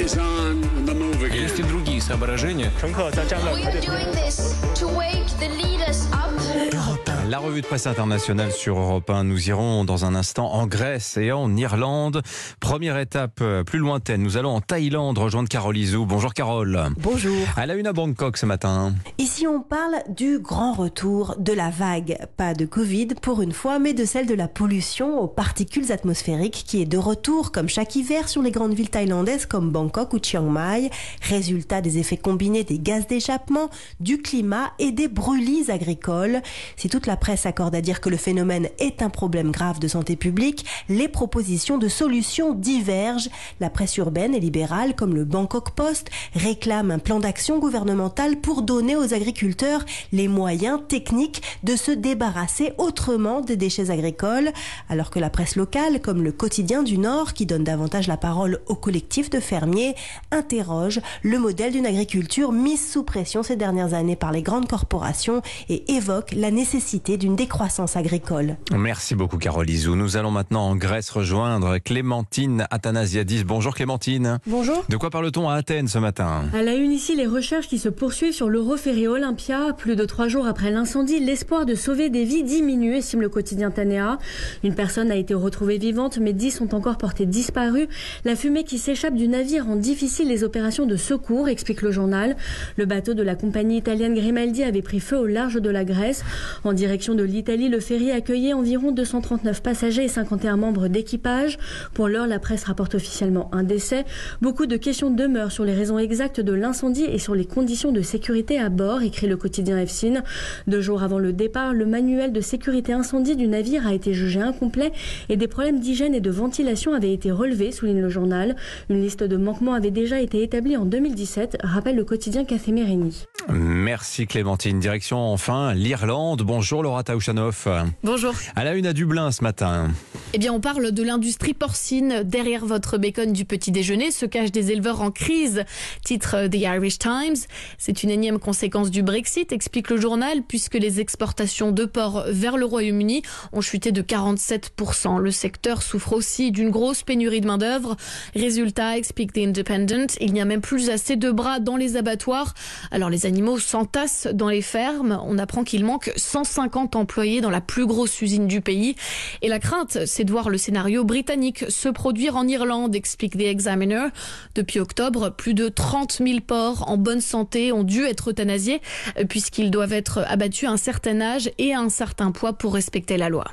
Есть и другие соображения. La revue de presse internationale sur Europe 1. Nous irons dans un instant en Grèce et en Irlande. Première étape euh, plus lointaine. Nous allons en Thaïlande rejoindre Carole Izou. Bonjour Carole. Bonjour. À la une à Bangkok ce matin. Ici, on parle du grand retour de la vague. Pas de Covid pour une fois, mais de celle de la pollution aux particules atmosphériques qui est de retour comme chaque hiver sur les grandes villes thaïlandaises comme Bangkok ou Chiang Mai. Résultat des effets combinés des gaz d'échappement, du climat et des brûlis agricoles. Si toute la presse accorde à dire que le phénomène est un problème grave de santé publique, les propositions de solutions divergent. La presse urbaine et libérale, comme le Bangkok Post, réclame un plan d'action gouvernemental pour donner aux agriculteurs les moyens techniques de se débarrasser autrement des déchets agricoles, alors que la presse locale, comme le Quotidien du Nord, qui donne davantage la parole au collectif de fermiers, interroge le modèle d'une agriculture mise sous pression ces dernières années par les grandes corporations et évoque la nécessité d'une décroissance agricole. Merci beaucoup Carole Izou. Nous allons maintenant en Grèce rejoindre Clémentine Athanasiadis. Bonjour Clémentine. Bonjour. De quoi parle-t-on à Athènes ce matin? À la une ici, les recherches qui se poursuivent sur l'Euroferry Olympia. Plus de trois jours après l'incendie, l'espoir de sauver des vies diminue, estime le quotidien Tanea. Une personne a été retrouvée vivante, mais dix sont encore portées disparues. La fumée qui s'échappe du navire rend difficile les opérations de secours, explique le journal. Le bateau de la compagnie italienne Grimaldi avait pris feu au large de la Grèce. En direction de l'Italie, le ferry accueillait environ 239 passagers et 51 membres d'équipage. Pour l'heure, la presse rapporte officiellement un décès. Beaucoup de questions demeurent sur les raisons exactes de l'incendie et sur les conditions de sécurité à bord, écrit le quotidien EFSIN. Deux jours avant le départ, le manuel de sécurité incendie du navire a été jugé incomplet et des problèmes d'hygiène et de ventilation avaient été relevés, souligne le journal. Une liste de manquements avait déjà été établie en 2017, rappelle le quotidien Café. Merci Clémentine. Direction enfin l'Irlande. Bonjour Laura Taouchanoff. Bonjour. À la une à Dublin ce matin. Eh bien, on parle de l'industrie porcine. Derrière votre bacon du petit déjeuner se cachent des éleveurs en crise. Titre The Irish Times. C'est une énième conséquence du Brexit, explique le journal, puisque les exportations de porc vers le Royaume-Uni ont chuté de 47%. Le secteur souffre aussi d'une grosse pénurie de main-d'œuvre. Résultat, explique The Independent, il n'y a même plus assez de bras dans les abattoirs. Alors, les animaux s'entassent dans les fermes. On apprend qu'il manque 150 employés dans la plus grosse usine du pays. Et la crainte, c'est de voir le scénario britannique se produire en Irlande, explique The Examiner. Depuis octobre, plus de 30 000 porcs en bonne santé ont dû être euthanasiés puisqu'ils doivent être abattus à un certain âge et à un certain poids pour respecter la loi.